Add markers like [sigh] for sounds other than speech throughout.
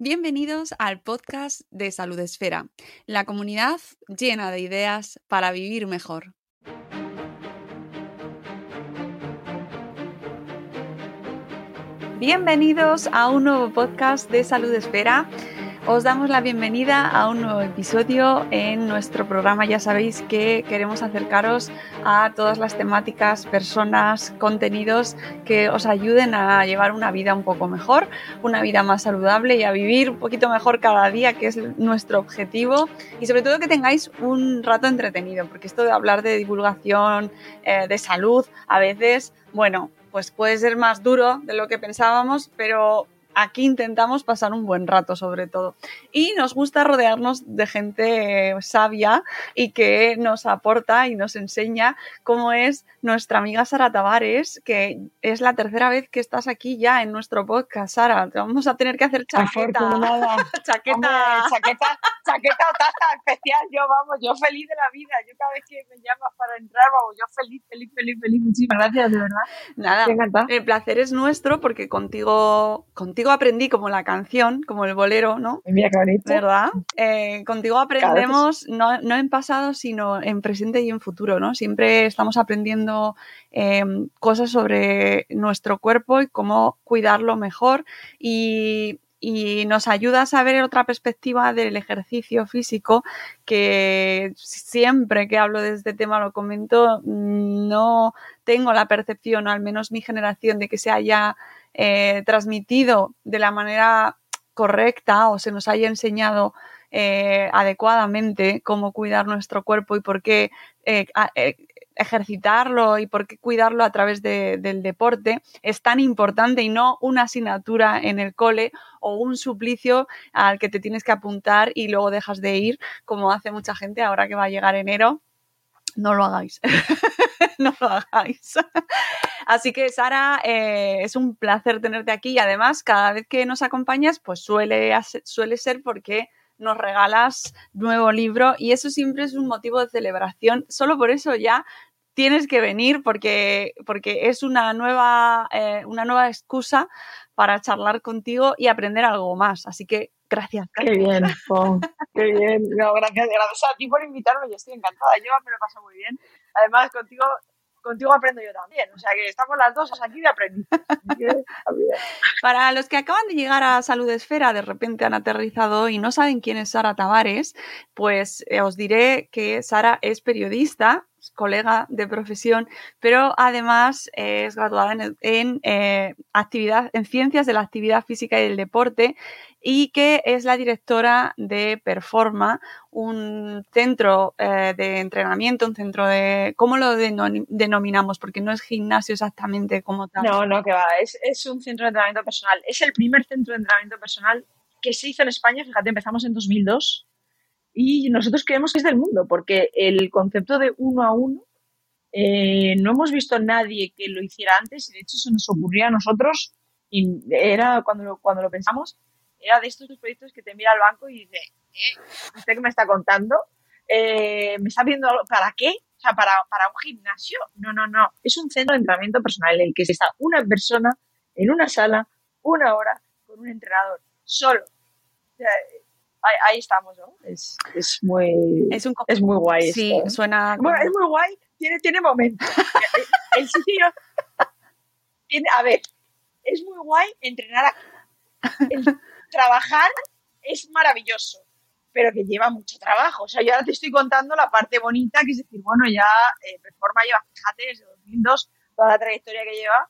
Bienvenidos al podcast de Salud Esfera, la comunidad llena de ideas para vivir mejor. Bienvenidos a un nuevo podcast de Salud Esfera. Os damos la bienvenida a un nuevo episodio en nuestro programa. Ya sabéis que queremos acercaros a todas las temáticas, personas, contenidos que os ayuden a llevar una vida un poco mejor, una vida más saludable y a vivir un poquito mejor cada día, que es nuestro objetivo. Y sobre todo que tengáis un rato entretenido, porque esto de hablar de divulgación, eh, de salud, a veces, bueno, pues puede ser más duro de lo que pensábamos, pero aquí intentamos pasar un buen rato sobre todo. Y nos gusta rodearnos de gente sabia y que nos aporta y nos enseña cómo es nuestra amiga Sara Tavares, que es la tercera vez que estás aquí ya en nuestro podcast, Sara. Te vamos a tener que hacer chaqueta. [laughs] chaqueta. chaqueta. Chaqueta o taza especial. Yo, vamos, yo feliz de la vida. Yo cada vez que me llamas para entrar, vamos, yo feliz, feliz, feliz, feliz. Muchísimas gracias, de verdad. Nada, el placer es nuestro porque contigo, contigo aprendí como la canción, como el bolero, ¿no? Mira qué bonito. ¿Verdad? Eh, contigo aprendemos no, en pasado, sino en presente y en futuro, ¿no? Siempre estamos aprendiendo eh, cosas sobre nuestro cuerpo y cómo cuidarlo mejor y y nos ayuda a saber otra perspectiva del ejercicio físico que siempre que hablo de este tema lo comento, no tengo la percepción, o al menos mi generación, de que se haya eh, transmitido de la manera correcta o se nos haya enseñado eh, adecuadamente cómo cuidar nuestro cuerpo y por qué eh, ejercitarlo y por qué cuidarlo a través del deporte es tan importante y no una asignatura en el cole o un suplicio al que te tienes que apuntar y luego dejas de ir, como hace mucha gente ahora que va a llegar enero. No lo hagáis, [laughs] no lo hagáis. Así que Sara, eh, es un placer tenerte aquí y además cada vez que nos acompañas, pues suele, suele ser porque nos regalas nuevo libro y eso siempre es un motivo de celebración. Solo por eso ya tienes que venir porque, porque es una nueva, eh, una nueva excusa para charlar contigo y aprender algo más. Así que gracias. Qué bien, Qué bien. gracias, gracias a ti por invitarme. Yo estoy encantada. Yo me lo paso muy bien. Además, contigo contigo aprendo yo también. O sea que estamos las dos aquí de aprendizaje. Para los que acaban de llegar a Salud Esfera, de repente han aterrizado y no saben quién es Sara Tavares, pues eh, os diré que Sara es periodista, colega de profesión, pero además es graduada en, eh, actividad, en ciencias de la actividad física y del deporte y que es la directora de Performa, un centro eh, de entrenamiento, un centro de... ¿Cómo lo denominamos? Porque no es gimnasio exactamente como tal. No, no, que va, es, es un centro de entrenamiento personal. Es el primer centro de entrenamiento personal que se hizo en España, fíjate, empezamos en 2002 y nosotros creemos que es del mundo, porque el concepto de uno a uno eh, no hemos visto nadie que lo hiciera antes y de hecho se nos ocurría a nosotros y era cuando lo, cuando lo pensamos era de estos proyectos que te mira al banco y dice ¿eh? ¿usted qué me está contando? Eh, ¿me está viendo para qué? O sea, ¿para, para un gimnasio? No, no, no. Es un centro de entrenamiento personal en el que está una persona en una sala, una hora, con un entrenador, solo. O sea, ahí, estamos, ¿no? Es, es, muy, es, es muy guay. Sí, esto, suena. Bueno, es muy guay, tiene, tiene momentos. [laughs] el, sitio. Tiene, a ver, es muy guay entrenar aquí. El trabajar es maravilloso, pero que lleva mucho trabajo. O sea, yo ahora te estoy contando la parte bonita, que es decir, bueno, ya eh, Performa lleva, fíjate, desde 2002, toda la trayectoria que lleva,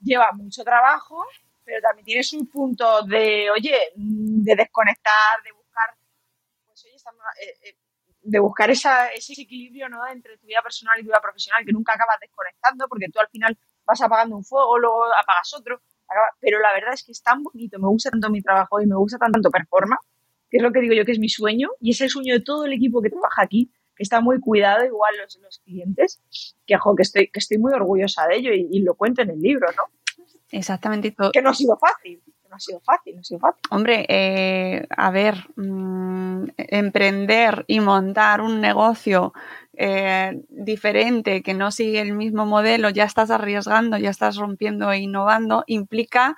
lleva mucho trabajo, pero también tienes un punto de, oye, de desconectar, de buscar, pues oye, eh, eh, de buscar esa, ese equilibrio ¿no? entre tu vida personal y tu vida profesional, que nunca acabas desconectando, porque tú al final vas apagando un fuego, luego apagas otro, pero la verdad es que es tan bonito, me gusta tanto mi trabajo y me gusta tanto performa, que es lo que digo yo que es mi sueño, y es el sueño de todo el equipo que trabaja aquí, que está muy cuidado, igual los, los clientes, que, ojo, que, estoy, que estoy muy orgullosa de ello y lo cuento en el libro, ¿no? Exactamente. Que no ha sido fácil. No ha sido fácil, ha sido fácil. Hombre, eh, a ver, mmm, emprender y montar un negocio eh, diferente que no sigue el mismo modelo, ya estás arriesgando, ya estás rompiendo e innovando, implica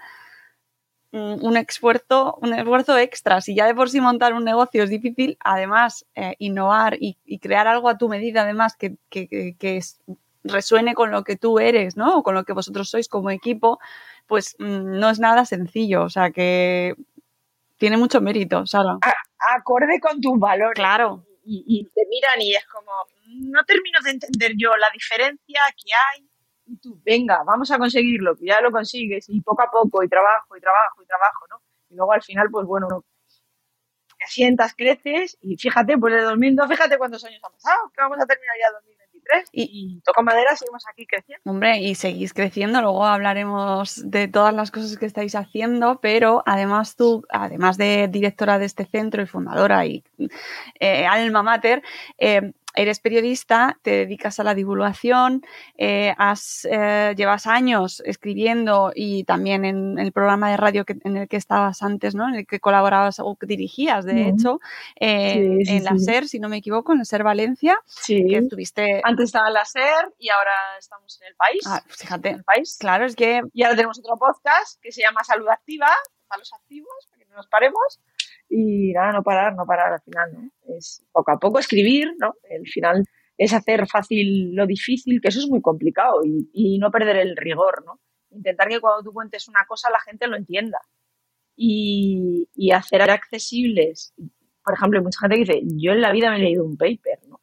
mm, un esfuerzo, un esfuerzo extra. Si ya de por sí montar un negocio es difícil, además eh, innovar y, crear algo a tu medida, además que, resuene con lo que tú eres, ¿no? O con lo que vosotros sois como equipo, pues mm, no es nada sencillo. O sea que tiene mucho mérito, Sara. acorde con tus valores. Claro. Y, y, te miran y es como, no termino de entender yo la diferencia que hay y tú, venga, vamos a conseguirlo, que ya lo consigues, y poco a poco, y trabajo, y trabajo, y trabajo, ¿no? Y luego al final, pues bueno, te sientas, creces, y fíjate, pues de 2002, fíjate cuántos años han pasado, que vamos a terminar ya 2023, y, y toca madera, seguimos aquí creciendo. Hombre, y seguís creciendo, luego hablaremos de todas las cosas que estáis haciendo, pero además tú, además de directora de este centro y fundadora y eh, alma mater, eh, eres periodista, te dedicas a la divulgación, eh, has, eh, llevas años escribiendo y también en el programa de radio en el que estabas antes, ¿no? En el que colaborabas o dirigías, de hecho, eh, en la SER, si no me equivoco, en la SER Valencia. Sí. Que estuviste... Antes estaba en la SER y ahora estamos en el país. Ah, fíjate. En el país. Claro, es que... Y ahora tenemos otro podcast que se llama Salud Activa, para los activos, para que no nos paremos y nada, no parar, no parar al final, ¿no? Es poco a poco escribir, ¿no? El final es hacer fácil lo difícil, que eso es muy complicado y, y no perder el rigor, ¿no? Intentar que cuando tú cuentes una cosa la gente lo entienda y, y hacer accesibles. Por ejemplo, hay mucha gente que dice, yo en la vida me he leído un paper, ¿no?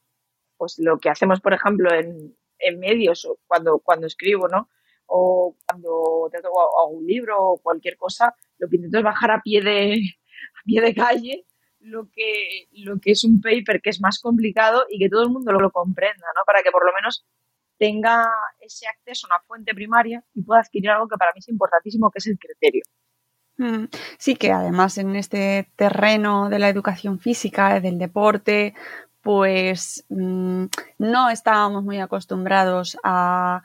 Pues lo que hacemos, por ejemplo, en, en medios cuando, cuando escribo, ¿no? O cuando te hago un libro o cualquier cosa, lo que intento es bajar a pie de, pie de calle lo que, lo que es un paper que es más complicado y que todo el mundo lo, comprenda, ¿no? Para que por lo menos tenga ese acceso a una fuente primaria y pueda adquirir algo que para mí es importantísimo, que es el criterio. Mm, sí, que además en este terreno de la educación física, del deporte, pues mm, no estábamos muy acostumbrados a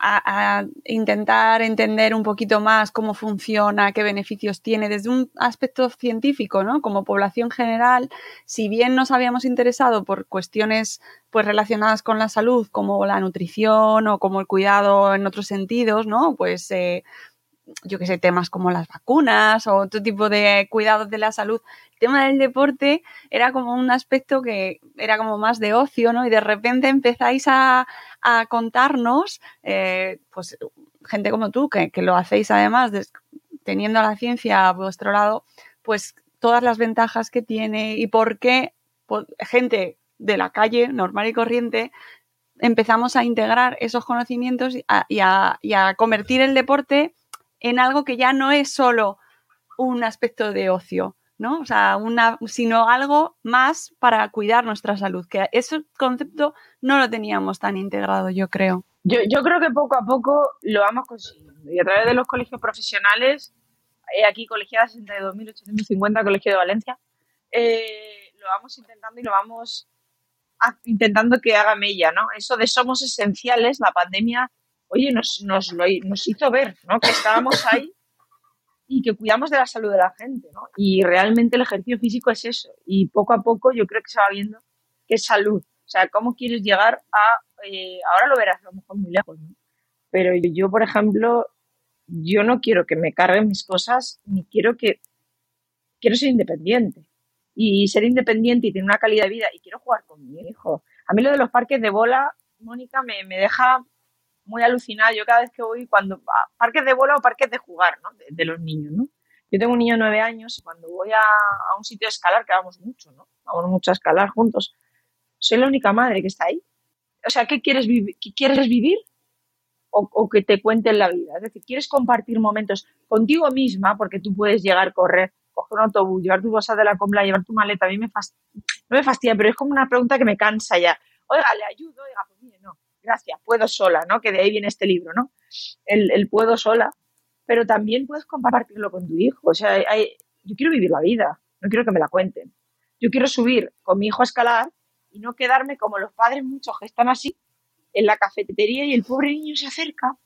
a, intentar entender un poquito más cómo funciona, qué beneficios tiene desde un aspecto científico, ¿no? Como población general, si bien nos habíamos interesado por cuestiones pues relacionadas con la salud, como la nutrición o como el cuidado en otros sentidos, ¿no? Pues eh, yo que sé, temas como las vacunas o otro tipo de cuidados de la salud. El tema del deporte era como un aspecto que era como más de ocio, ¿no? Y de repente empezáis a, contarnos, eh, pues, gente como tú, que, lo hacéis además teniendo la ciencia a vuestro lado, pues todas las ventajas que tiene y por qué pues, gente de la calle normal y corriente empezamos a integrar esos conocimientos y a, y a convertir el deporte en algo que ya no es solo un aspecto de ocio, ¿no? O sea, una, sino algo más para cuidar nuestra salud, que ese concepto no lo teníamos tan integrado, yo creo. Yo, yo creo que poco a poco lo vamos consiguiendo. Y a través de los colegios profesionales, he aquí Colegiada 62.850, Colegio de Valencia, eh, lo vamos intentando y lo vamos intentando que haga mella, ¿no? Eso de somos esenciales, la pandemia oye, nos, nos, nos hizo ver, ¿no? Que estábamos ahí y que cuidamos de la salud de la gente, ¿no? Y realmente el ejercicio físico es eso. Y poco a poco yo creo que se va viendo que es salud. O sea, cómo quieres llegar a... Eh, ahora lo verás a lo mejor muy lejos, ¿no? Pero yo, por ejemplo, yo no quiero que me carguen mis cosas, ni quiero que... Quiero ser independiente. Y ser independiente y tener una calidad de vida. Y quiero jugar con mi hijo. A mí lo de los parques de bola, Mónica, me, me deja muy alucinada. Yo cada vez que voy, cuando a parques de bola o parques de jugar, ¿no? De, los niños, ¿no? Yo tengo un niño de nueve años y cuando voy a, a, un sitio de escalar, que vamos mucho, ¿no? Vamos mucho a escalar juntos, soy la única madre que está ahí. O sea, ¿qué quieres, vivir? ¿Quieres vivir? O, o, que te cuenten la vida. Es decir, quieres compartir momentos contigo misma, porque tú puedes llegar, a correr, coger un autobús, llevar tu bolsa de la compra, llevar tu maleta. A mí me fastidia, no me fastidia, pero es como una pregunta que me cansa ya. Oiga, le ayudo, oiga, gracias, puedo sola, ¿no? Que de ahí viene este libro, ¿no? El, puedo sola, pero también puedes compartirlo con tu hijo. O sea, yo quiero vivir la vida, no quiero que me la cuenten. Yo quiero subir con mi hijo a escalar y no quedarme como los padres muchos que están así en la cafetería y el pobre niño se acerca,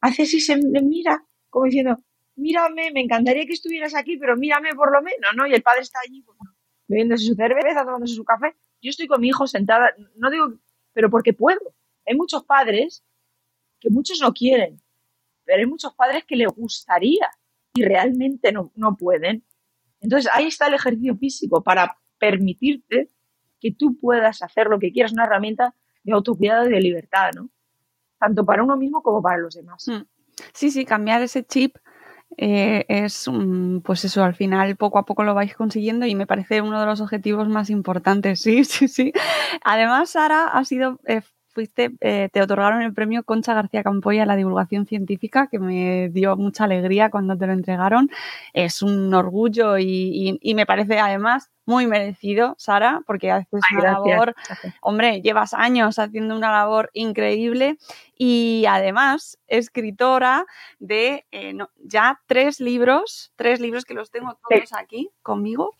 hace así, se mira, como diciendo, mírame, me encantaría que estuvieras aquí, pero mírame por lo menos, ¿no? Y el padre está allí, pues, bebiéndose su cerveza, tomándose su café. Yo estoy con mi hijo sentada, no digo, pero porque puedo. Hay muchos padres que muchos no quieren, pero hay muchos padres que les gustaría y realmente no, no pueden. Entonces ahí está el ejercicio físico para permitirte que tú puedas hacer lo que quieras, una herramienta de autocuidado y de libertad, ¿no? Tanto para uno mismo como para los demás. Hmm. Sí, sí, cambiar ese chip eh, es, pues eso, al final poco a poco lo vais consiguiendo y me parece uno de los objetivos más importantes. Sí, [laughs] sí, sí. Además, Sara ha sido eh, fuiste, eh, te otorgaron el premio Concha García Campoya a la divulgación científica, que me dio mucha alegría cuando te lo entregaron. Es un orgullo y, me parece además muy merecido, Sara, porque haces una labor, hombre, llevas años haciendo una labor increíble y además escritora de eh, ya tres libros, tres libros que los tengo todos aquí conmigo.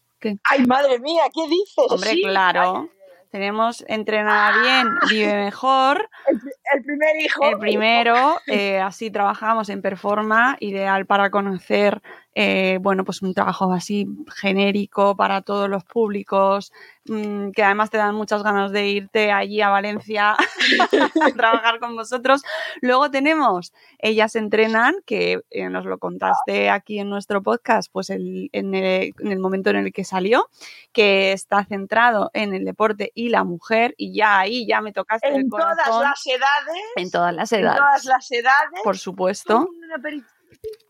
Ay, madre mía, ¿qué dices? Hombre, claro. Tenemos Entrenada Bien, Vive Mejor. El, primer hijo. El primero, eh, así trabajamos en Performa, ideal para conocer eh, bueno, pues un trabajo así genérico para todos los públicos, mm, que además te dan muchas ganas de irte allí a Valencia [laughs] a trabajar con vosotros. Luego tenemos Ellas Entrenan, que eh, nos lo contaste aquí en nuestro podcast, pues en, el, momento en el que salió, que está centrado en el deporte y la mujer, y ya ahí ya me tocaste en el corazón. En todas las edades. En todas las edades. En todas las edades. Por supuesto.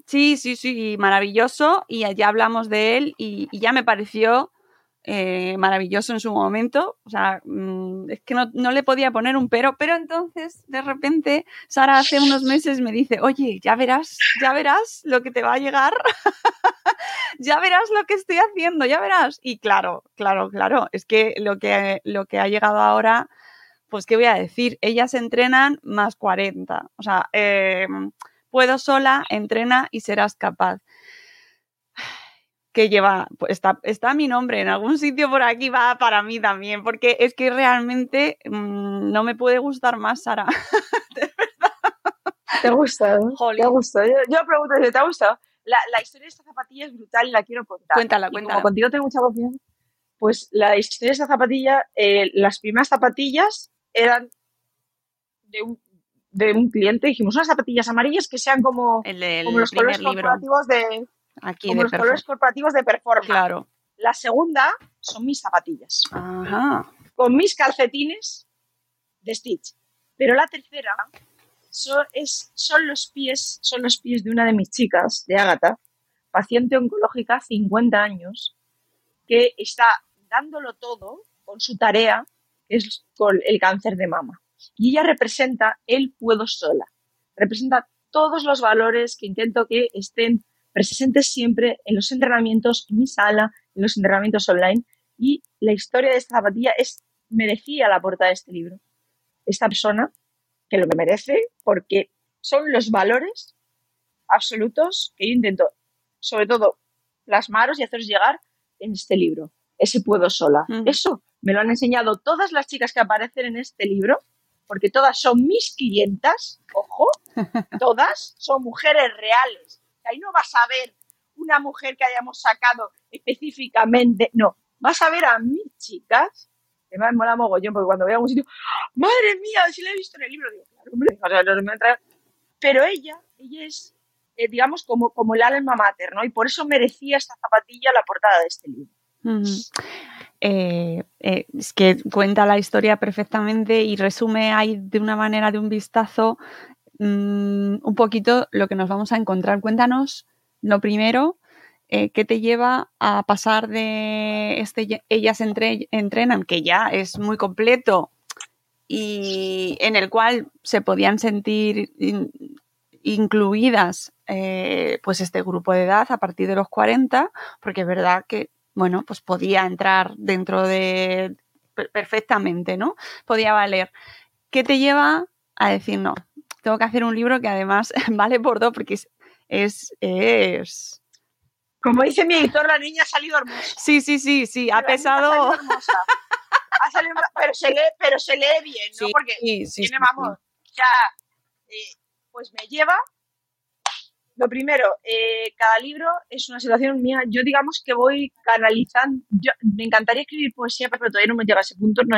Sí, sí, sí, maravilloso. Y ya hablamos de él y, ya me pareció eh, maravilloso en su momento. O sea, mm, es que no, no, le podía poner un pero. Pero entonces, de repente, Sara hace unos meses me dice, oye, ya verás, ya verás lo que te va a llegar. [laughs] ya verás lo que estoy haciendo, ya verás. Y claro, claro, claro. Es que lo que, lo que ha llegado ahora, pues, ¿qué voy a decir? Ellas entrenan más 40. O sea, eh, puedo sola, entrena y serás capaz. Que lleva, pues está, está mi nombre en algún sitio por aquí, va para mí también, porque es que realmente mm, no me puede gustar más, Sara. [laughs] de ¿Te ha gustado? ¿Te ha gustado? Yo, pregunto si te ha gustado. La, la, historia de esta zapatilla es brutal y la quiero contar. Cuéntala, cuéntala. Como contigo tengo mucha confianza, pues la historia de esta zapatilla, eh, las primeras zapatillas eran de un, de un cliente, dijimos unas zapatillas amarillas que sean como, los colores corporativos de Aquí los colores corporativos de performance. Claro. La segunda son mis zapatillas. Con mis calcetines de Stitch. Pero la tercera son, es, son los pies, son los pies de una de mis chicas, de Ágata, paciente oncológica, 50 años, que está dándolo todo con su tarea, que es con el cáncer de mama. Y ella representa el puedo sola. Representa todos los valores que intento que estén presentes siempre en los entrenamientos, en mi sala, en los entrenamientos online. Y la historia de esta zapatilla es, merecía la portada de este libro. Esta persona, que lo que merece, porque son los valores absolutos que yo intento, sobre todo, plasmaros y haceros llegar en este libro. Ese puedo sola. Eso me lo han enseñado todas las chicas que aparecen en este libro porque todas son mis clientas, ojo, [laughs] todas son mujeres reales. Ahí no vas a ver una mujer que hayamos sacado específicamente, no, vas a ver a mis chicas, que me mola mogollón, porque cuando voy a un sitio, madre mía, si la he visto en el libro, digo, claro, hombre, o sea, no me pero ella, ella es, eh, digamos, como, como el alma mater, ¿no? Y por eso merecía esta zapatilla la portada de este libro. Eh, eh, es que cuenta la historia perfectamente y resume ahí de una manera, de un vistazo, mm, un poquito lo que nos vamos a encontrar. Cuéntanos lo primero, eh, ¿qué te lleva a pasar de este Ellas entrenan, que ya es muy completo y en el cual se podían sentir incluidas pues este grupo de edad a partir de los 40, porque es verdad que bueno, pues podía entrar dentro de perfectamente, ¿no? Podía valer. ¿Qué te lleva a decir no? Tengo que hacer un libro que además [laughs] vale por dos porque es, es, Como dice mi editor, la niña ha salido hermosa. Sí, sí, sí, sí, ha pesado. Ha salido pero, se lee, pero se lee bien, ¿no? porque tiene, vamos, ya, eh, pues me lleva lo primero, eh, cada libro es una situación mía. Yo digamos que voy canalizando. Yo, me encantaría escribir poesía, pero todavía no me llega a ese punto. No,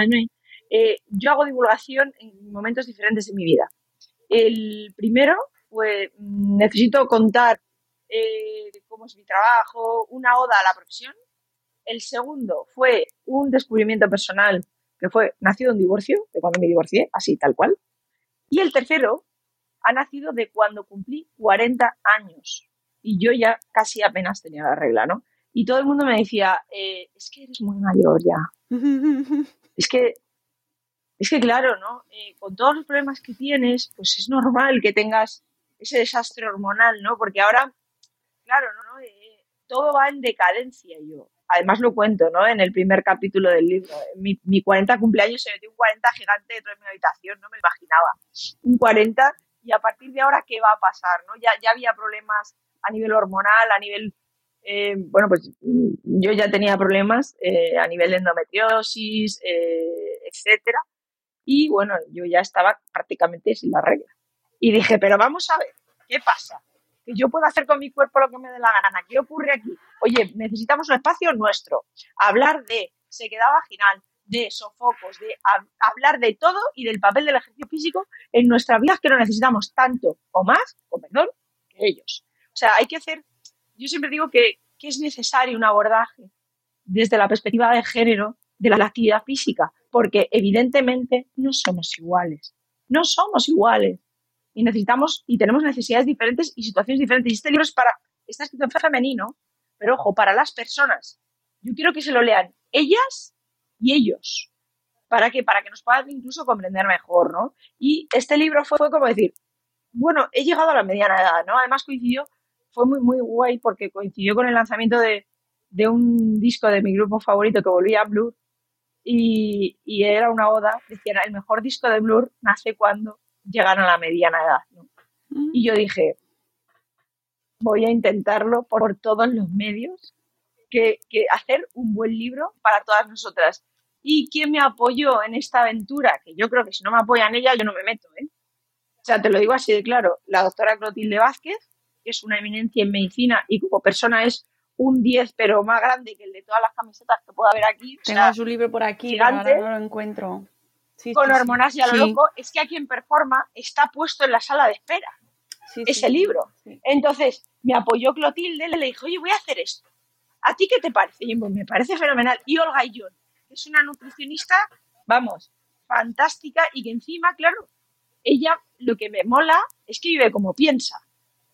eh, yo hago divulgación en momentos diferentes de mi vida. El primero, pues necesito contar eh, de cómo es mi trabajo, una oda a la profesión. El segundo fue un descubrimiento personal que fue nacido un divorcio, de cuando me divorcié, así tal cual. Y el tercero ha nacido de cuando cumplí 40 años. Y yo ya casi apenas tenía la regla, ¿no? Y todo el mundo me decía, eh, es que eres muy mayor ya. [laughs] es que, es que claro, ¿no? Eh, con todos los problemas que tienes, pues es normal que tengas ese desastre hormonal, ¿no? Porque ahora, claro, ¿no? Eh, todo va en decadencia. Yo, además lo cuento, ¿no? En el primer capítulo del libro. Mi, mi 40 cumpleaños se metió un 40 gigante dentro de mi habitación, no me imaginaba. Un 40 y a partir de ahora, ¿qué va a pasar? ¿no? Ya, había problemas a nivel hormonal, a nivel, eh, bueno, pues yo ya tenía problemas eh, a nivel de endometriosis, eh, etcétera. Y bueno, yo ya estaba prácticamente sin la regla. Y dije, pero vamos a ver, ¿qué pasa? Que yo puedo hacer con mi cuerpo lo que me dé la gana. ¿Qué ocurre aquí? Oye, necesitamos un espacio nuestro. Hablar de sequedad vaginal, de sofocos, de hablar de todo y del papel del ejercicio físico en nuestra vida que lo necesitamos tanto o más, con perdón, que ellos. O sea, hay que hacer, yo siempre digo que, que es necesario un abordaje desde la perspectiva de género de la actividad física, porque evidentemente no somos iguales, no somos iguales y necesitamos y tenemos necesidades diferentes y situaciones diferentes. Y este libro es para, está escrito en femenino, pero ojo, para las personas. Yo quiero que se lo lean ellas y ellos. ¿Para qué? Para que nos puedan incluso comprender mejor, ¿no? Y este libro fue, como decir, bueno, he llegado a la mediana edad, ¿no? Además coincidió, fue muy, muy guay porque coincidió con el lanzamiento de, de un disco de mi grupo favorito que volvía a Blur y, y, era una oda, decían, el mejor disco de Blur nace cuando llegan a la mediana edad, ¿no? Mm. Y yo dije, voy a intentarlo por todos los medios que, hacer un buen libro para todas nosotras. ¿Y quién me apoyó en esta aventura? Que yo creo que si no me apoyan ella, yo no me meto, ¿eh? O sea, te lo digo así de claro. La doctora Clotilde Vázquez, que es una eminencia en medicina y como persona es un 10, pero más grande que el de todas las camisetas que pueda haber aquí. Tengo su libro por aquí, gigante, no lo encuentro. con hormonas y a lo loco, es que a quien performa está puesto en la sala de espera. ese libro. Entonces, me apoyó Clotilde, le dijo, oye, voy a hacer esto. ¿A ti qué te parece? Y me parece fenomenal. Y Olga Illón, que es una nutricionista, vamos, fantástica y que encima, claro, ella lo que me mola es que vive como piensa.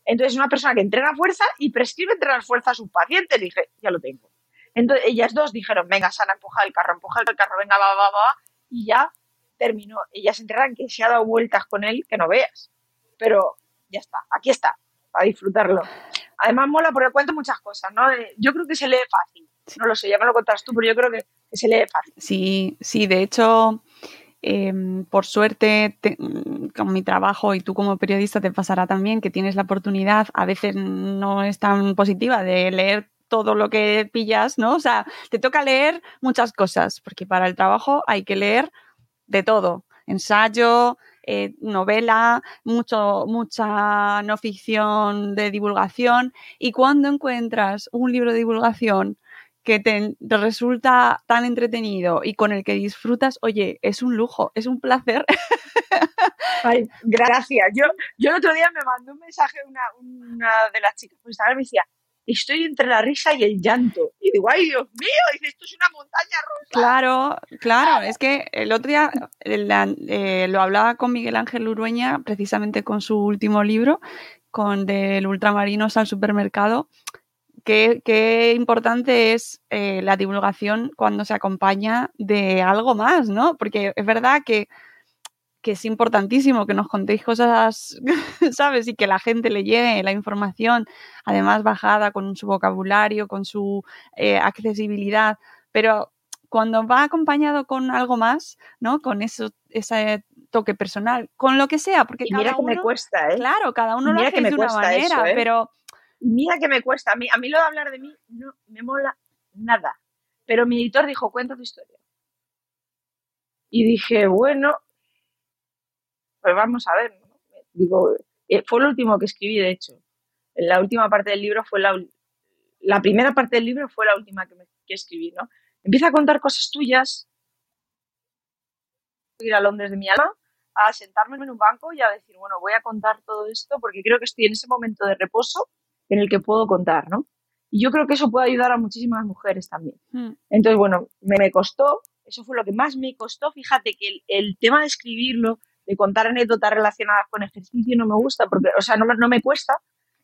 Entonces, es una persona que entrena fuerza y prescribe entrenar fuerza a sus pacientes. Dije, ya lo tengo. Entonces, ellas dos dijeron, venga, Sana, empuja el carro, empuja el carro, venga, va, va, va, y ya terminó. Ellas entrenan que se ha dado vueltas con él, que no veas. Pero ya está, aquí está, a disfrutarlo. Además mola porque cuento muchas cosas, ¿no? Yo creo que se lee fácil. No lo sé, ya me lo contarás tú, pero yo creo que, se lee fácil. Sí, sí, de hecho, em, por suerte, con mi trabajo y tú como periodista te pasará también que tienes la oportunidad, a veces no es tan positiva, de leer todo lo que pillas, ¿no? O sea, te toca leer muchas cosas, porque para el trabajo hay que leer de todo, ensayo, eh, novela, mucho, mucha no ficción de divulgación. Y cuando encuentras un libro de divulgación que te, resulta tan entretenido y con el que disfrutas, oye, es un lujo, es un placer. [laughs] Gracias. Yo, yo el otro día me mandó un mensaje una, una de las chicas pues me decía, estoy entre la risa y el llanto. Y digo, ay Dios mío, dice, esto es una montaña rusa. Claro, claro, es que el otro día eh, lo hablaba con Miguel Ángel Urueña, precisamente con su último libro, con del ultramarinos al supermercado. Qué, qué importante es eh, la divulgación cuando se acompaña de algo más, ¿no? Porque es verdad que que es importantísimo que nos contéis cosas, [laughs] ¿sabes? Y que la gente le llegue la información, además bajada con su vocabulario, con su eh, accesibilidad, pero cuando va acompañado con algo más, ¿no? Con eso, ese toque personal, con lo que sea, porque mira que me cuesta, ¿eh? Claro, cada uno lo hace de una manera, ¿eh? pero mira que me cuesta, a mí, a mí lo de hablar de mí no me mola nada. Pero mi editor dijo, cuenta tu historia. Y dije, bueno, pues vamos a ver, digo, eh, fue lo último que escribí, de hecho. La última parte del libro fue la, la primera parte del libro fue la última que, me, que escribí, ¿no? Empieza a contar cosas tuyas, ir a Londres de mi alma, a sentarme en un banco y a decir, bueno, voy a contar todo esto porque creo que estoy en ese momento de reposo en el que puedo contar, ¿no? Y yo creo que eso puede ayudar a muchísimas mujeres también. Mm. Entonces, bueno, me, costó, eso fue lo que más me costó. Fíjate que el, tema de escribirlo, de contar anécdotas relacionadas con ejercicio no me gusta, porque, o sea, no, no me cuesta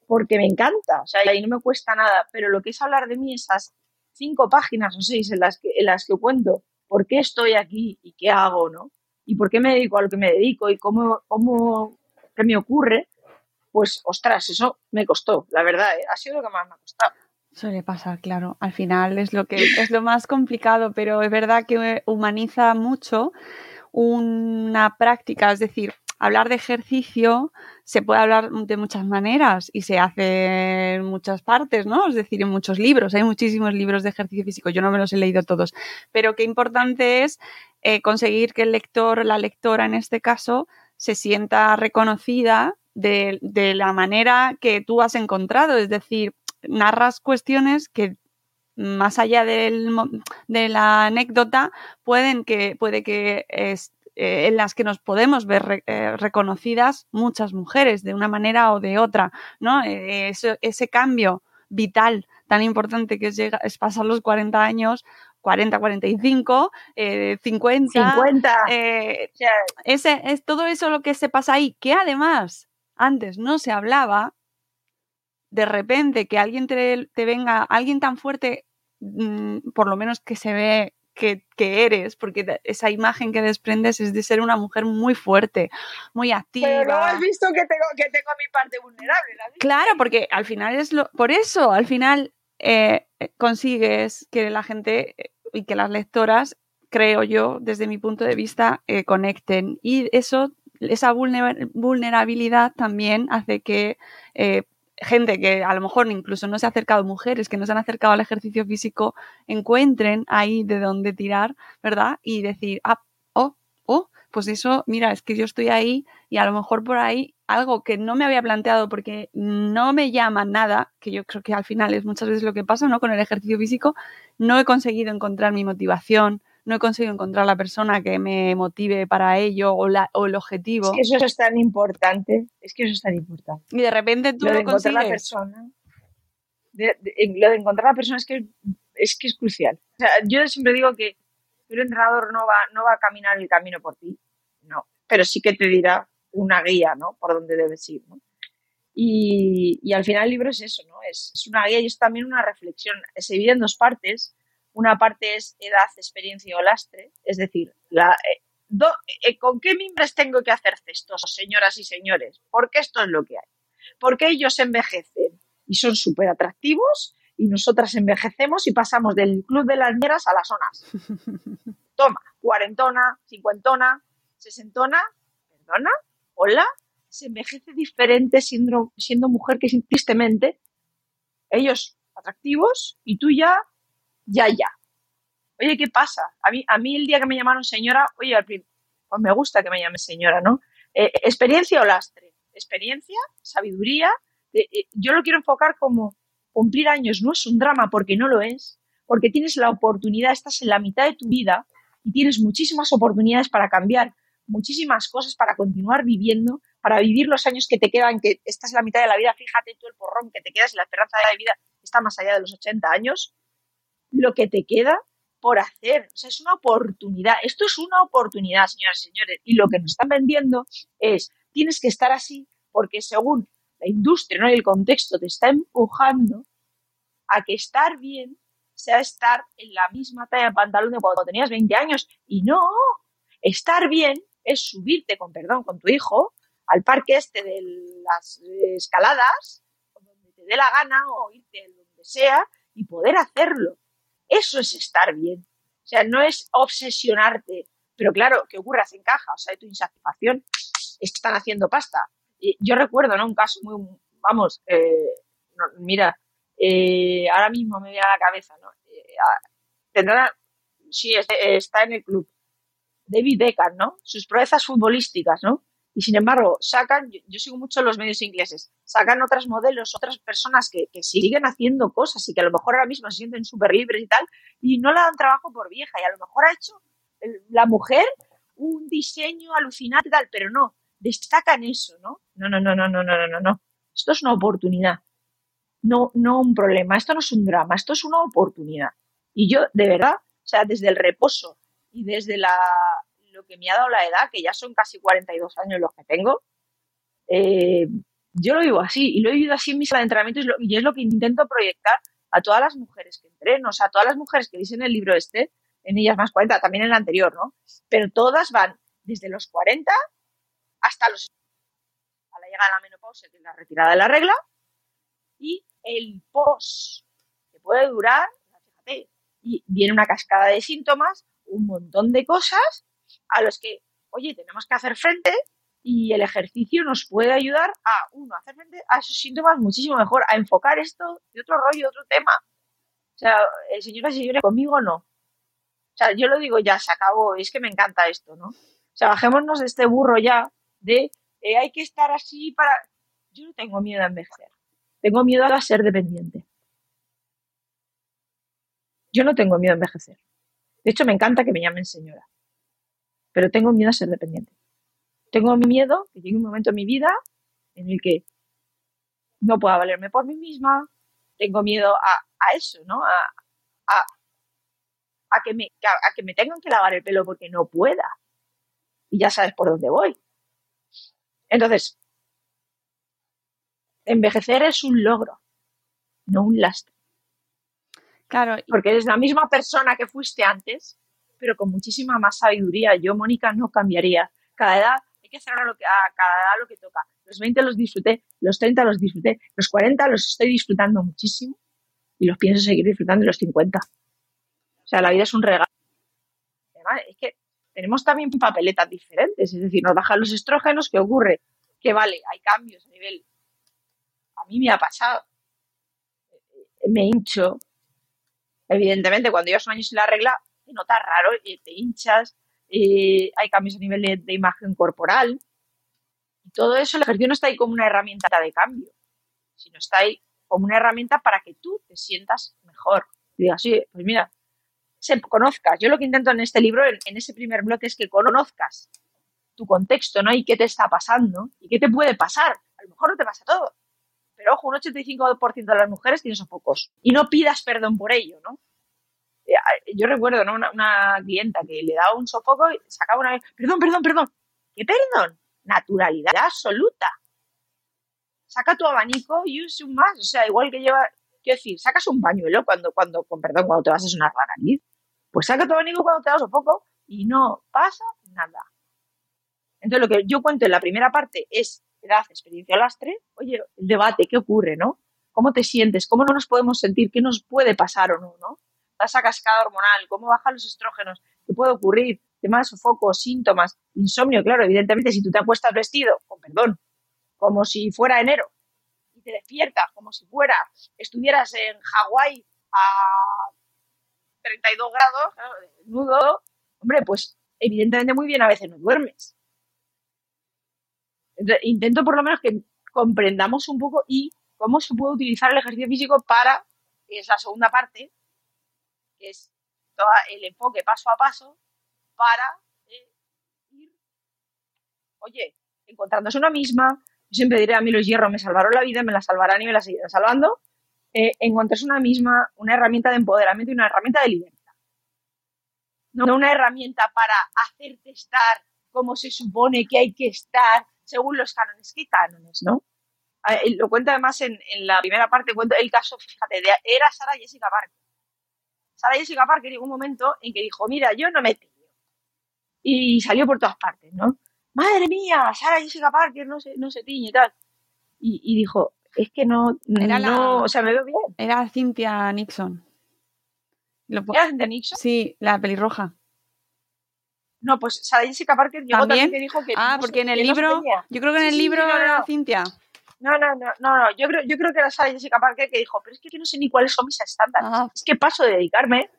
porque me encanta, o sea, y no me cuesta nada, pero lo que es hablar de mí, esas cinco páginas o seis en las que, en las que cuento por qué estoy aquí y qué hago, ¿no? Y por qué me dedico a lo que me dedico y cómo, cómo qué me ocurre, pues, ostras, eso me costó, la verdad, ¿eh? ha sido lo que más me ha costado. Suele pasar, claro. Al final es lo que es lo más complicado, pero es verdad que humaniza mucho una práctica, es decir, hablar de ejercicio se puede hablar de muchas maneras y se hace en muchas partes, ¿no? Es decir, en muchos libros. Hay muchísimos libros de ejercicio físico. Yo no me los he leído todos. Pero qué importante es eh, conseguir que el lector, la lectora en este caso, se sienta reconocida de, de la manera que tú has encontrado. Es decir, narras cuestiones que más allá del, de la anécdota pueden que puede que es, eh, en las que nos podemos ver eh, reconocidas muchas mujeres de una manera o de otra, ¿no? Eh, ese, cambio vital tan importante que es, es pasar los 40 años 40, 45, 50. 50. ese, es todo eso lo que se pasa ahí, que además antes no se hablaba, de repente que alguien te, venga, alguien tan fuerte, por lo menos que se ve que, eres, porque esa imagen que desprendes es de ser una mujer muy fuerte, muy activa. Pero no has visto que tengo, que tengo mi parte vulnerable. Claro, porque al final es lo, por eso, al final eh, consigues que la gente eh, y que las lectoras, creo yo, desde mi punto de vista, eh, conecten. Y eso, esa vulnerabilidad también hace que gente que a lo mejor incluso no se ha acercado, mujeres que no se han acercado al ejercicio físico, encuentren ahí de dónde tirar, ¿verdad? Y decir, ah, oh, oh, pues eso, mira, es que yo estoy ahí y a lo mejor por ahí algo que no me había planteado porque no me llama nada, que yo creo que al final es muchas veces lo que pasa, ¿no? Con el ejercicio físico, no he conseguido encontrar mi motivación, no he conseguido encontrar la persona que me motive para ello o, la, o el objetivo. Es que eso es tan importante, es que eso es tan importante. Y de repente tú lo, de encontrar la persona, de, lo de encontrar la persona es que es que es crucial. O sea, yo siempre digo que el entrenador no va, no va a caminar el camino por ti, no, pero sí que te dirá una guía, ¿no? Por dónde debes ir, ¿no? Y, y, al final el libro es eso, ¿no? Es, es, una guía y es también una reflexión. Se divide en dos partes. Una parte es edad, experiencia o lastre, es decir, la, eh, eh, ¿con qué mimbres tengo que hacer cestos, señoras y señores? Porque esto es lo que hay. Porque ellos envejecen y son súper atractivos y nosotras envejecemos y pasamos del club de las ñeras a las zonas. [laughs] Toma, cuarentona, cincuentona, sesentona, perdona, hola, se envejece diferente siendo, siendo mujer que tristemente ellos atractivos y tú ya ya, ya. Oye, ¿qué pasa? A mí, a mí el día que me llamaron señora, oye, pues me gusta que me llame señora, ¿no? Eh, ¿Experiencia o lastre? Experiencia, sabiduría. Eh, eh, yo lo quiero enfocar como cumplir años no es un drama porque no lo es, porque tienes la oportunidad, estás en la mitad de tu vida y tienes muchísimas oportunidades para cambiar, muchísimas cosas para continuar viviendo, para vivir los años que te quedan, que estás en la mitad de la vida, fíjate tú el porrón que te quedas, la esperanza de vida está más allá de los 80 años, lo que te queda por hacer. O sea, es una oportunidad. Esto es una oportunidad, señoras y señores. Y lo que nos están vendiendo es, tienes que estar así porque según la industria ¿no? y el contexto te está empujando a que estar bien sea estar en la misma talla de pantalón de cuando tenías 20 años. Y no, estar bien es subirte, con perdón, con tu hijo al parque este de las escaladas, donde te dé la gana, o irte donde sea, y poder hacerlo. Eso es estar bien. O sea, no es obsesionarte. Pero claro, ¿qué ocurre? en caja. O sea, tu insatisfacción están haciendo pasta. Yo recuerdo, ¿no? Un caso muy, vamos, eh, mira, eh, ahora mismo me viene a la cabeza, ¿no? Eh, tendrá, sí, está en el club. David Beckham, ¿no? Sus proezas futbolísticas, ¿no? Y sin embargo, sacan, yo, sigo mucho los medios ingleses, sacan otras modelos, otras personas que, siguen haciendo cosas y que a lo mejor ahora mismo se sienten súper libres y tal, y no le dan trabajo por vieja, y a lo mejor ha hecho la mujer un diseño alucinante y tal, pero no, destacan eso, ¿no? No, no, no, no, no, no, no, no. Esto es una oportunidad. no, no un problema, esto no es un drama, esto es una oportunidad. Y yo, de verdad, o sea, desde el reposo y desde la, que me ha dado la edad, que ya son casi 42 años los que tengo, eh, yo lo vivo así y lo he vivido así en mis entrenamientos y, es lo que intento proyectar a todas las mujeres que entreno, o sea, a todas las mujeres que dicen el libro este, en ellas más 40, también en el anterior, ¿no? Pero todas van desde los 40 hasta los a la llegada de la menopausia, que es la retirada de la regla, y el post, que puede durar, fíjate, y viene una cascada de síntomas, un montón de cosas a los que, oye, tenemos que hacer frente y el ejercicio nos puede ayudar a, uno, hacer frente a esos síntomas muchísimo mejor, a enfocar esto de otro rollo, otro tema. O sea, el señor y señores, conmigo no. O sea, yo lo digo ya, se acabó, es que me encanta esto, ¿no? O sea, bajémonos de este burro ya de eh, hay que estar así para... Yo no tengo miedo a envejecer. Tengo miedo a ser dependiente. Yo no tengo miedo a envejecer. De hecho, me encanta que me llamen señora. Pero tengo miedo a ser dependiente. Tengo miedo que llegue un momento en mi vida en el que no pueda valerme por mí misma. Tengo miedo a, eso, ¿no? A, a, que me, a que me tengan que lavar el pelo porque no pueda. Y ya sabes por dónde voy. Entonces, envejecer es un logro, no un lastre. Claro. Porque eres la misma persona que fuiste antes, pero con muchísima más sabiduría. Yo, Mónica, no cambiaría. Cada edad hay que hacer lo que, a cada edad lo que toca. Los 20 los disfruté, los 30 los disfruté, los 40 los estoy disfrutando muchísimo y los pienso seguir disfrutando los 50. O sea, la vida es un regalo. Es que tenemos también papeletas diferentes, es decir, nos bajan los estrógenos, ¿qué ocurre? Que vale, hay cambios a nivel... A mí me ha pasado, me hincho, evidentemente cuando llevas un año sin la regla, te notas raro, te hinchas, hay cambios a nivel de, imagen corporal, y todo eso el ejercicio no está ahí como una herramienta de cambio, sino está ahí como una herramienta para que tú te sientas mejor. Y digas, sí, pues mira, se conozcas. Yo lo que intento en este libro, en, ese primer bloque, es que conozcas tu contexto, ¿no? Y qué te está pasando y qué te puede pasar. A lo mejor no te pasa todo. Pero ojo, un 85% de las mujeres tienen sofocos. Y no pidas perdón por ello, ¿no? Eh, yo recuerdo ¿no? una, clienta que le daba un sofoco y sacaba una vez, perdón, perdón, perdón. ¿Qué perdón? Naturalidad absoluta. Saca tu abanico y use un más. O sea, igual que lleva, quiero decir, sacas un pañuelo cuando, cuando, con perdón, cuando te vas a sonar la nariz. Pues saca tu abanico cuando te das un poco y no pasa nada. Entonces, lo que yo cuento en la primera parte es edad, experiencia, lastre. Oye, el debate, ¿qué ocurre, no? ¿Cómo te sientes? ¿Cómo no nos podemos sentir? ¿Qué nos puede pasar o no, no? Esa cascada hormonal, ¿cómo bajan los estrógenos? ¿Qué puede ocurrir? Temas de sofoco, síntomas, insomnio, claro, evidentemente, si tú te acuestas vestido, con perdón, como si fuera enero, y te despiertas como si fuera, estuvieras en Hawái a 32 grados, nudo, hombre, pues evidentemente muy bien a veces no duermes. intento por lo menos que comprendamos un poco y cómo se puede utilizar el ejercicio físico para, que es la segunda parte, es todo el enfoque paso a paso, para eh, ir, oye, encontrándose una misma. Yo siempre diré a mí los hierros me salvaron la vida, me la salvarán y me la seguirán salvando eh, una misma, una herramienta de empoderamiento y una herramienta de libertad. No una herramienta para hacerte estar como se supone que hay que estar según los cánones. ¿Qué cánones, no? Ah, lo cuento además en, la primera parte, cuento el caso, fíjate, era Sara Jessica Parker. Sara Jessica Parker llegó un momento en que dijo, mira, yo no me pillo. Y salió por todas partes, ¿no? Madre mía, Sara Jessica Parker no se, no se tiñe y tal. y dijo, es que no, era no, o sea, me veo bien. Era Cynthia Nixon. ¿Era Cynthia Nixon? Sí, la pelirroja. No, pues Sara Jessica Parker llegó ¿También? que dijo que Ah, porque en el libro, yo creo que en el libro era Cynthia. No, no, no, no, no, yo creo, yo creo que era Sara Jessica Parker que dijo, pero es que no sé ni cuáles son mis estándares. Ah. Es que paso de dedicarme,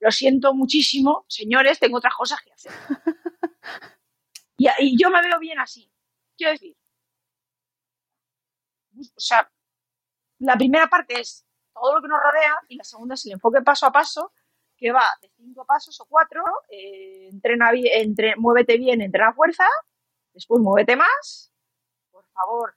lo siento muchísimo, señores, tengo otras cosas que hacer. [laughs] y, y yo me veo bien así. Quiero decir, o sea, la primera parte es todo lo que nos rodea y la segunda es el enfoque paso a paso, que va de cinco pasos o cuatro, eh, entrena entre, muévete bien, entrena fuerza, después muévete más, por favor,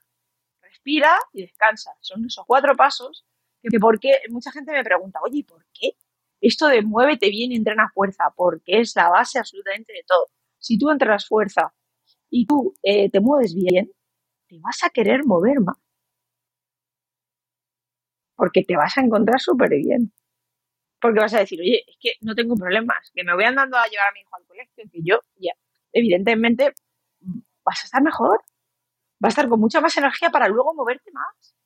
respira y descansa. Son esos cuatro pasos que porque mucha gente me pregunta, oye, ¿por qué? Esto de muévete bien y entrena fuerza, porque es la base absolutamente de todo. Si tú entrenas fuerza y tú eh, te mueves bien, te vas a querer mover más. Porque te vas a encontrar súper bien. Porque vas a decir, oye, es que no tengo problemas, que me voy andando a llevar a mi hijo al colegio, que yo, ya, evidentemente, vas a estar mejor. Vas a estar con mucha más energía para luego moverte más.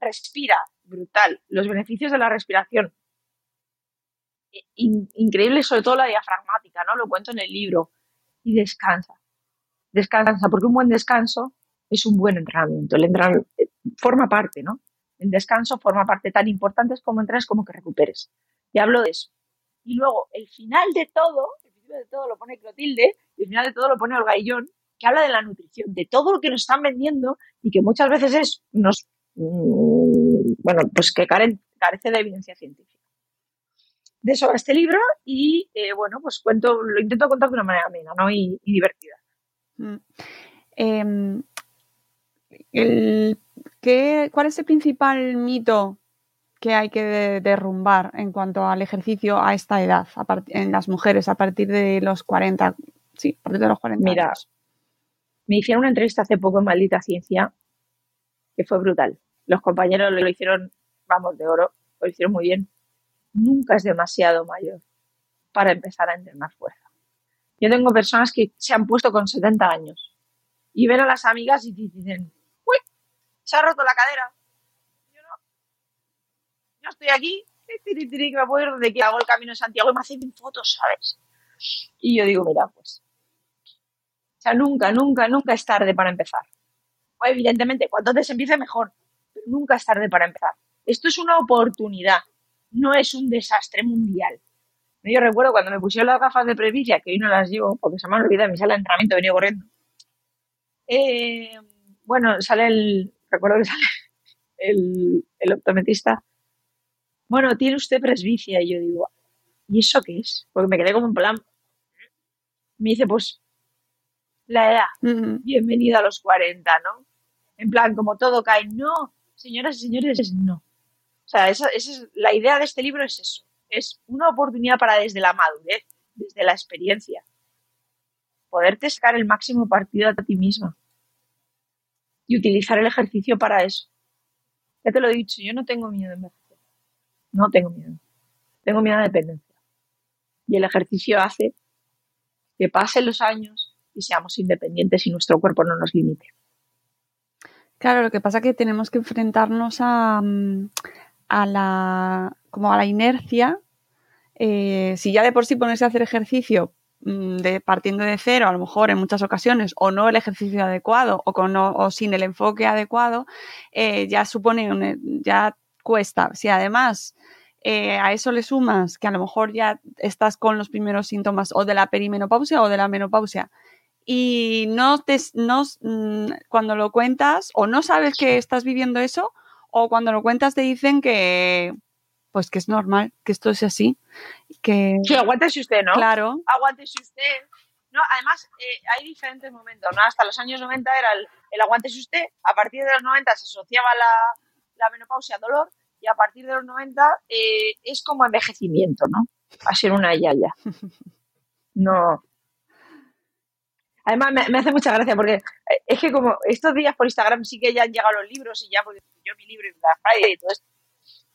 Respira, brutal. Los beneficios de la respiración. increíble, sobre todo la diafragmática, ¿no? Lo cuento en el libro. Y descansa. Descansa, porque un buen descanso es un buen entrenamiento. El entrenamiento eh, forma parte, ¿no? El descanso forma parte tan importante como entrenas como que recuperes. Y hablo de eso. Y luego, el final de todo, el principio de todo lo pone Clotilde, y el final de todo lo pone Olga Guillón, que habla de la nutrición, de todo lo que nos están vendiendo y que muchas veces es, nos, mm, bueno, pues que carece de evidencia científica. De eso va este libro y, eh, bueno, pues cuento, lo intento contar de una manera amena ¿no? y, divertida. Mm. Em, el, ¿qué, ¿Cuál es el principal mito que hay que derrumbar en cuanto al ejercicio a esta edad, en las mujeres, a partir de los 40? Sí, a partir de los 40 Mira, me hicieron una entrevista hace poco en Maldita Ciencia que fue brutal. Los compañeros lo hicieron, vamos, de oro, lo hicieron muy bien. Nunca es demasiado mayor para empezar a entrenar fuerza. Yo tengo personas que se han puesto con 70 años y ven a las amigas y dicen, uy, se ha roto la cadera. Yo no, yo estoy aquí, que me acuerdo de que hago el camino de Santiago y me hacen fotos, ¿sabes? Y yo digo, mira, pues o sea, nunca, nunca, nunca es tarde para empezar. evidentemente, cuanto antes empiece mejor, pero nunca es tarde para empezar. Esto es una oportunidad, no es un desastre mundial. Yo recuerdo cuando me pusieron las gafas de presbicia, que hoy no las llevo porque se me han olvidado en mi sala de entrenamiento, venía corriendo. Eh, bueno, sale el, recuerdo que sale el, el optometrista. Bueno, tiene usted presbicia. Y yo digo, ¿y eso qué es? Porque me quedé como en plan. Me dice, pues la edad. Bienvenida a los 40, ¿no? En plan, como todo cae. No, señoras y señores, es no. O sea, esa, es, la idea de este libro es eso. Es una oportunidad para desde la madurez, desde la experiencia, poderte sacar el máximo partido a ti misma y utilizar el ejercicio para eso. Ya te lo he dicho, yo no tengo miedo de envejecer. No tengo miedo. Tengo miedo a dependencia. Y el ejercicio hace que pasen los años, y seamos independientes y nuestro cuerpo no nos limite. Claro, lo que pasa es que tenemos que enfrentarnos a, mm, a la, como a la inercia. Eh, si ya de por sí ponerse a hacer ejercicio mm, de, partiendo de cero, a lo mejor en muchas ocasiones, o no el ejercicio adecuado, o, con, o sin el enfoque adecuado, eh, ya supone, ya cuesta. Si además eh, a eso le sumas que a lo mejor ya estás con los primeros síntomas o de la perimenopausia o de la menopausia y no te, no, mm, cuando lo cuentas o no sabes que estás viviendo eso o cuando lo cuentas te dicen que pues que es normal, que esto es así. Que... Sí, aguántese usted, ¿no? Claro. Aguántese usted. No, además, eh, hay diferentes momentos, ¿no? Hasta los años 90 era el, el aguántese usted, a partir de los 90 se asociaba la, la menopausia a dolor y a partir de los 90 eh, es como envejecimiento, ¿no? A ser una yaya. [laughs] No, Además, me, hace mucha gracia porque eh, es que como estos días por Instagram sí que ya han llegado los libros y ya, porque yo mi libro y Black Friday y todo esto,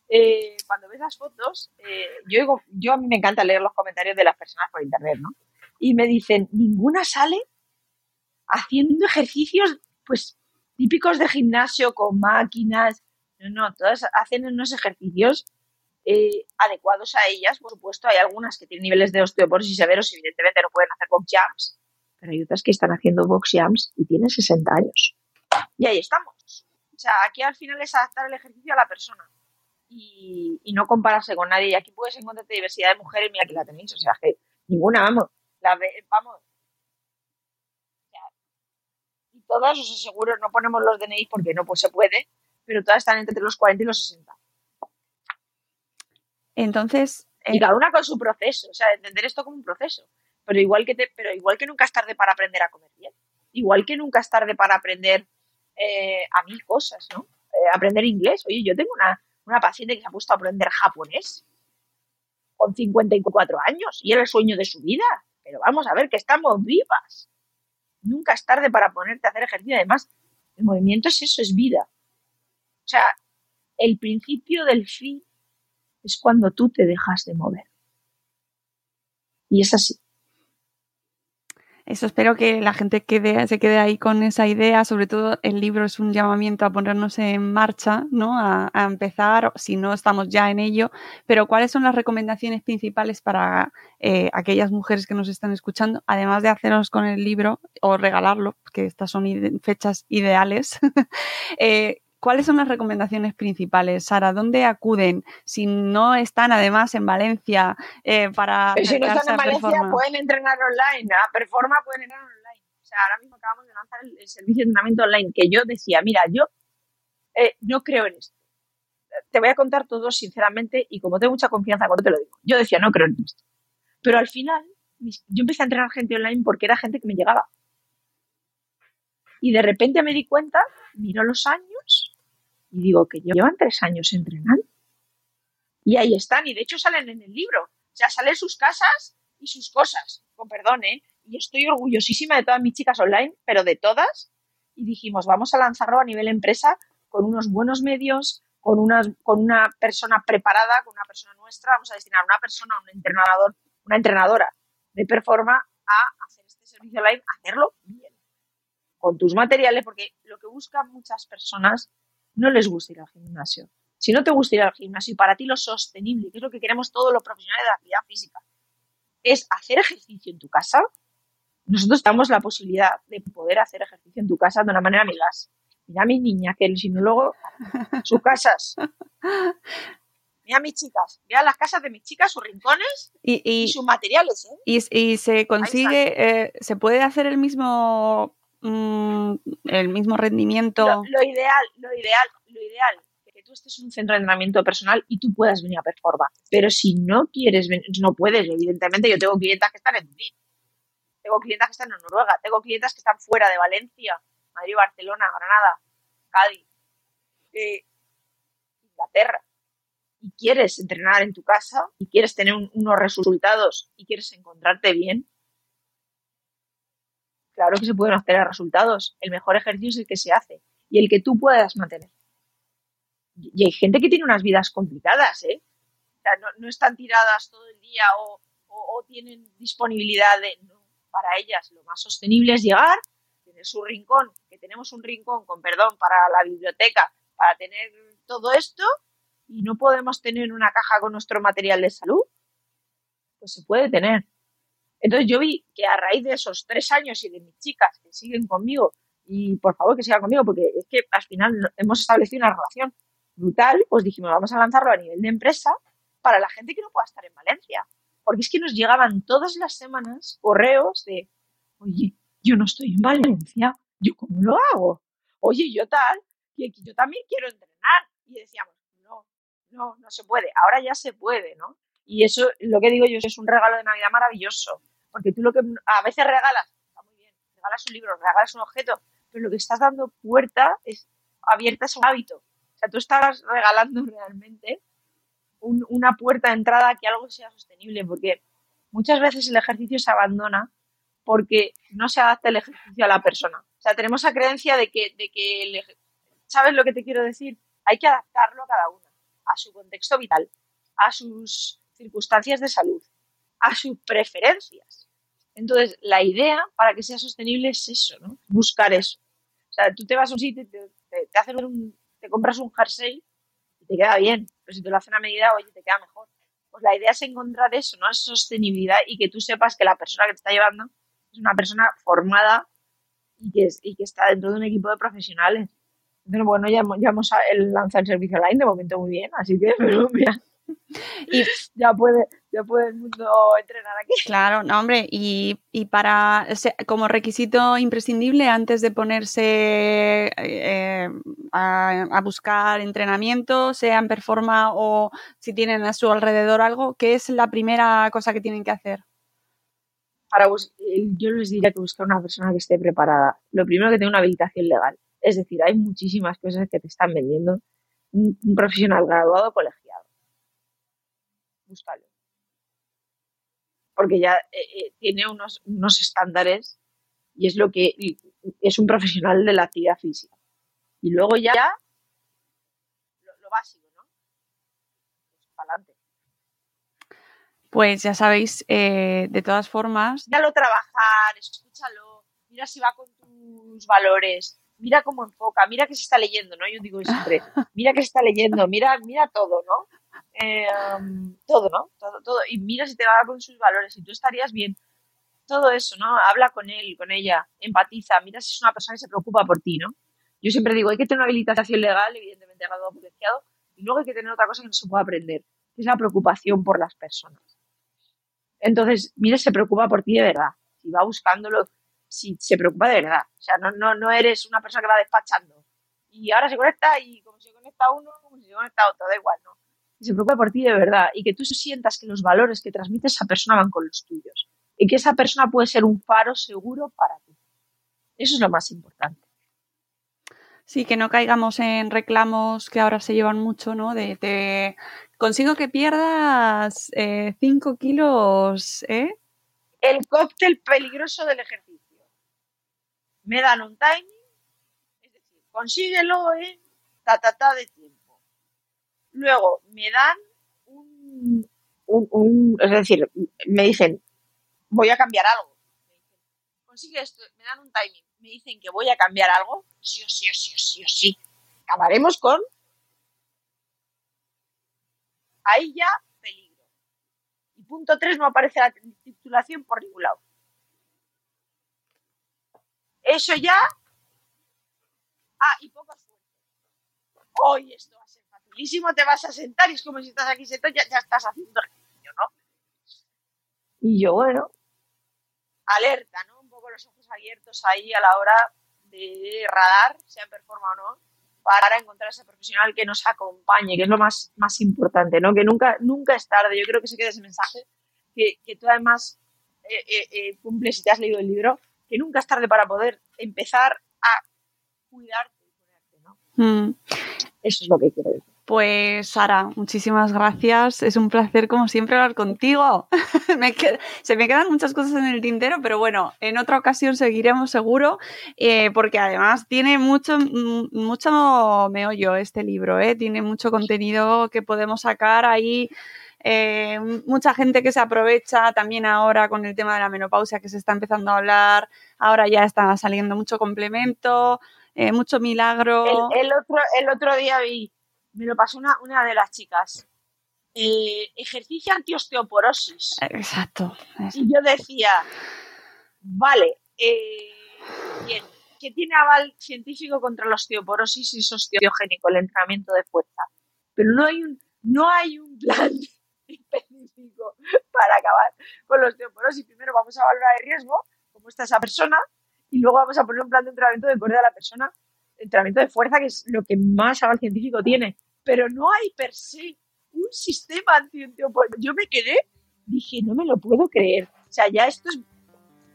eh, cuando ves las fotos, eh, yo, yo a mí me encanta leer los comentarios de las personas por internet, ¿no? Y me dicen, ninguna sale haciendo ejercicios, pues, típicos de gimnasio con máquinas. No, no, todas hacen unos ejercicios adecuados a ellas. Por supuesto, hay algunas que tienen niveles de osteoporosis severos evidentemente no pueden hacer box jumps pero hay otras que están haciendo box jams y tienen 60 años. Y ahí estamos. O sea, aquí al final es adaptar el ejercicio a la persona y, no compararse con nadie. Y aquí puedes encontrarte diversidad de mujeres, mira aquí la tenéis, o sea, que ninguna, vamos, la, vamos. y todas, os aseguro, no ponemos los DNI porque no pues se puede, pero todas están entre los 40 y los 60. Entonces. Y cada una con su proceso, o sea, entender esto como un proceso. Pero igual que, te, pero igual que nunca es tarde para aprender a comer bien. Igual que nunca es tarde para aprender eh, a mil cosas, ¿no? Eh, aprender inglés. Oye, yo tengo una, una paciente que se ha puesto a aprender japonés con 54 años y era el sueño de su vida. Pero vamos a ver que estamos vivas. Nunca es tarde para ponerte a hacer ejercicio. Además, el movimiento es eso, es vida. O sea, el principio del fin es cuando tú te dejas de mover. Y es así. Eso espero que la gente se quede ahí con esa idea. Sobre todo el libro es un llamamiento a ponernos en marcha, ¿no? A, empezar, si no estamos ya en ello. Pero ¿cuáles son las recomendaciones principales para eh, aquellas mujeres que nos están escuchando? Además de hacernos con el libro o regalarlo, porque estas son fechas ideales. [laughs] eh, ¿Cuáles son las recomendaciones principales, Sara? ¿Dónde acuden? Si no están además en Valencia eh, para... si no están en Valencia pueden entrenar online. A Performa pueden entrenar online. O sea, ahora mismo acabamos de lanzar el, servicio de entrenamiento online que yo decía, mira, yo eh, no creo en esto. Te voy a contar todo sinceramente y como tengo mucha confianza cuando te lo digo. Yo decía, no creo en esto. Pero al final, yo empecé a entrenar gente online porque era gente que me llegaba. Y de repente me di cuenta, miro los años y digo que llevan tres años entrenando. Y ahí están, y de hecho salen en el libro. O sea, salen sus casas y sus cosas, con perdón, ¿eh? Y estoy orgullosísima de todas mis chicas online, pero de todas. Y dijimos, vamos a lanzarlo a nivel empresa con unos buenos medios, con una, con una persona preparada, con una persona nuestra. Vamos a destinar una persona, un entrenador, una entrenadora de performa a hacer este servicio online, hacerlo bien. Con tus materiales, porque lo que buscan muchas personas no les gusta ir al gimnasio. Si no te gusta ir al gimnasio y para ti lo sostenible, que es lo que queremos todos los profesionales de la actividad física, es hacer ejercicio en tu casa, nosotros damos la posibilidad de poder hacer ejercicio en tu casa de una manera amigas. Mira a mi niña, que el sinólogo, sus casas. [laughs] Mira a mis chicas, mira las casas de mis chicas, sus rincones y, sus materiales. ¿eh? Y, se consigue, eh, se puede hacer el mismo Mm, el mismo rendimiento. Lo, ideal, lo ideal, lo ideal, que tú estés en un centro de entrenamiento personal y tú puedas venir a performar. Pero si no quieres, no puedes, evidentemente. Yo tengo clientas que están en Turín, tengo clientas que están en Noruega, tengo clientas que están fuera de Valencia, Madrid, Barcelona, Granada, Cádiz, eh, Inglaterra. Y quieres entrenar en tu casa y quieres tener unos resultados y quieres encontrarte bien, Claro que se pueden obtener resultados. El mejor ejercicio es el que se hace y el que tú puedas mantener. Y hay gente que tiene unas vidas complicadas, ¿eh? O sea, no, están tiradas todo el día o, tienen disponibilidad de... para ellas lo más sostenible es llegar, tener su rincón, que tenemos un rincón, con perdón, para la biblioteca, para tener todo esto y no podemos tener una caja con nuestro material de salud. Pues se puede tener. Entonces yo vi que a raíz de esos tres años y de mis chicas que siguen conmigo, y por favor que sigan conmigo, porque es que al final hemos establecido una relación brutal, pues dijimos, vamos a lanzarlo a nivel de empresa para la gente que no pueda estar en Valencia. Porque es que nos llegaban todas las semanas correos de, oye, yo no estoy en Valencia, ¿yo cómo lo hago? Oye, yo tal, que yo también quiero entrenar. Y decíamos, no, no, no se puede. Ahora ya se puede, ¿no? Y eso, lo que digo yo, es un regalo de Navidad maravilloso. Porque tú lo que a veces regalas, está muy bien, regalas un libro, regalas un objeto, pero lo que estás dando puerta es abierta es un hábito. O sea, tú estás regalando [laughs] realmente una puerta de entrada a que algo sea sostenible, porque muchas veces el ejercicio se abandona porque no se adapta el ejercicio a la persona. O sea, tenemos la creencia de que, de que ¿sabes lo que te quiero decir? Hay que adaptarlo a cada uno, a su contexto vital, a sus circunstancias de salud, a sus preferencias. Entonces, la idea para que sea sostenible es eso, ¿no? Buscar eso. O sea, tú te vas a un sitio te, te, un, te compras un jersey y te queda bien, pero si te lo hacen a medida, oye, te queda mejor. Pues la idea es encontrar eso, ¿no? Esa sostenibilidad y que tú sepas que la persona que te está llevando es una persona formada y que, y que está dentro de un equipo de profesionales. Entonces, bueno, ya, ya hemos lanzado el servicio online de momento muy bien, así que, [laughs] pero mira, y ya puede, ya puede el mundo entrenar aquí. [laughs] Claro, no, hombre, y, para como requisito imprescindible antes de ponerse eh, a, buscar entrenamiento, sea en Performa o si tienen a su alrededor algo, ¿qué es la primera cosa que tienen que hacer? Para yo les diría que buscar una persona que esté preparada. Lo primero que tenga una habilitación legal. Es decir, hay muchísimas cosas que te están vendiendo un, profesional graduado colegiado. Búscalo. Porque ya eh, eh, tiene unos, unos estándares y es lo que es un profesional de la actividad física. Y luego ya lo, básico, ¿no? Pues para adelante. Pues ya sabéis, eh, de todas formas. Míralo trabajar, escúchalo, mira si va con tus valores, mira cómo enfoca, mira que se está leyendo, ¿no? Yo digo siempre, [laughs] mira que se está leyendo, mira, mira todo, ¿no? Em, todo, ¿no? Todo, todo. Y mira si te va con sus valores, y tú estarías bien. Todo eso, ¿no? Habla con él, con ella, empatiza, mira si es una persona que se preocupa por ti, ¿no? Yo siempre digo, hay que tener una habilitación legal, evidentemente graduado potenciado, y luego hay que tener otra cosa que no se puede aprender, que es la preocupación por las personas. Entonces, mira, se preocupa por ti de verdad. Si va buscándolo, si se preocupa de verdad. O sea, no, no, no eres una persona que va despachando. Y ahora se conecta y como se conecta uno, como si se conecta otro, da igual, ¿no? Se preocupa por ti de verdad y que tú sientas que los valores que transmite esa persona van con los tuyos y que esa persona puede ser un faro seguro para ti. Eso es lo más importante. Sí, que no caigamos en reclamos que ahora se llevan mucho, ¿no? De, consigo que pierdas 5 eh, kilos, ¿eh? El cóctel peligroso del ejercicio me dan un timing, es decir, consíguelo en ta, ta, ta de tiempo. Luego me dan un, un, es decir, me dicen, voy a cambiar algo. Consigue esto, me dan un timing, me dicen que voy a cambiar algo, sí o sí o sí o sí o sí. Acabaremos con ahí ya peligro. Y punto 3 no aparece la titulación por ningún lado. Eso ya. Ah, y poco. Hoy esto facilísimo, te vas a sentar y es como si estás aquí sentado, ya, ya estás haciendo ejercicio, ¿no? Y yo, bueno, alerta, ¿no? Un poco los ojos abiertos ahí a la hora de radar, sea en performa o no, para encontrar a ese profesional que nos acompañe, que es lo más, más importante, ¿no? Que nunca, nunca es tarde. Yo creo que se queda ese mensaje que, que tú además eh, eh, eh, cumples si te has leído el libro, que nunca es tarde para poder empezar a cuidarte y ponerte, ¿no? Mm. Eso es lo que quiero decir. Pues Sara, muchísimas gracias. Es un placer como siempre hablar contigo. [laughs] se me quedan muchas cosas en el tintero, pero bueno, en otra ocasión seguiremos seguro, eh, porque además tiene mucho, mucho meollo este libro, ¿eh? tiene mucho contenido que podemos sacar ahí eh, mucha gente que se aprovecha también ahora con el tema de la menopausia que se está empezando a hablar, ahora ya está saliendo mucho complemento, eh, mucho milagro. El, otro, el otro día vi, me lo pasó una, una de las chicas, eh, ejercicio antiosteoporosis. Exacto. Y yo decía, vale, bien, que tiene aval científico contra la osteoporosis y es osteogénico el entrenamiento de fuerza. Pero no hay un, no hay un plan [laughs] específico para acabar con los osteoporosis. Primero vamos a valorar el riesgo, cómo está esa persona, y luego vamos a poner un plan de entrenamiento de acuerdo a la persona, entrenamiento de fuerza, que es lo que más aval científico tiene. Pero no hay per se un sistema anti Yo me quedé, dije, no me lo puedo creer. O sea, ya esto es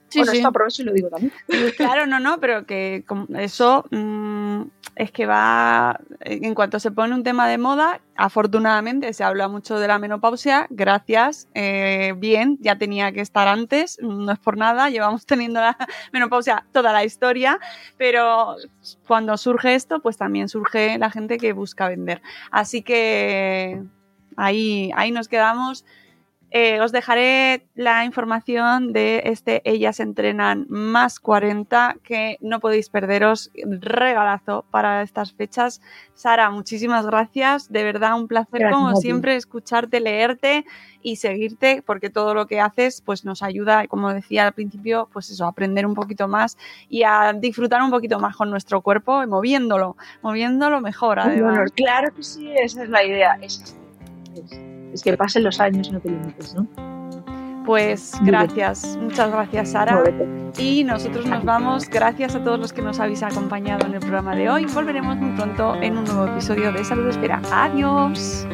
Sí, bueno, esto aprovecho y lo digo también. Claro, no, no, pero que eso mm, es que va, en cuanto se pone un tema de moda, afortunadamente se habla mucho de la menopausia, gracias, eh, bien, ya tenía que estar antes, no es por nada, llevamos teniendo la [laughs] menopausia toda la historia, pero cuando surge esto, pues también surge la gente que busca vender. Así que ahí, ahí nos quedamos. Eh, os dejaré la información de este Ellas Entrenan más 40 que no podéis perderos. Regalazo para estas fechas. Sara, muchísimas gracias. De verdad, un placer como siempre escucharte, leerte y seguirte porque todo lo que haces pues nos ayuda, como decía al principio, pues eso, a aprender un poquito más y a disfrutar un poquito más con nuestro cuerpo y moviéndolo, moviéndolo mejor. Además. claro que sí, esa es la idea. es es que pasen los años, no te limites, ¿no? Pues gracias, muchas gracias Sara. Y nosotros nos vamos, gracias a todos los que nos habéis acompañado en el programa de hoy. Volveremos muy pronto en un nuevo episodio de Salud Espera. Adiós.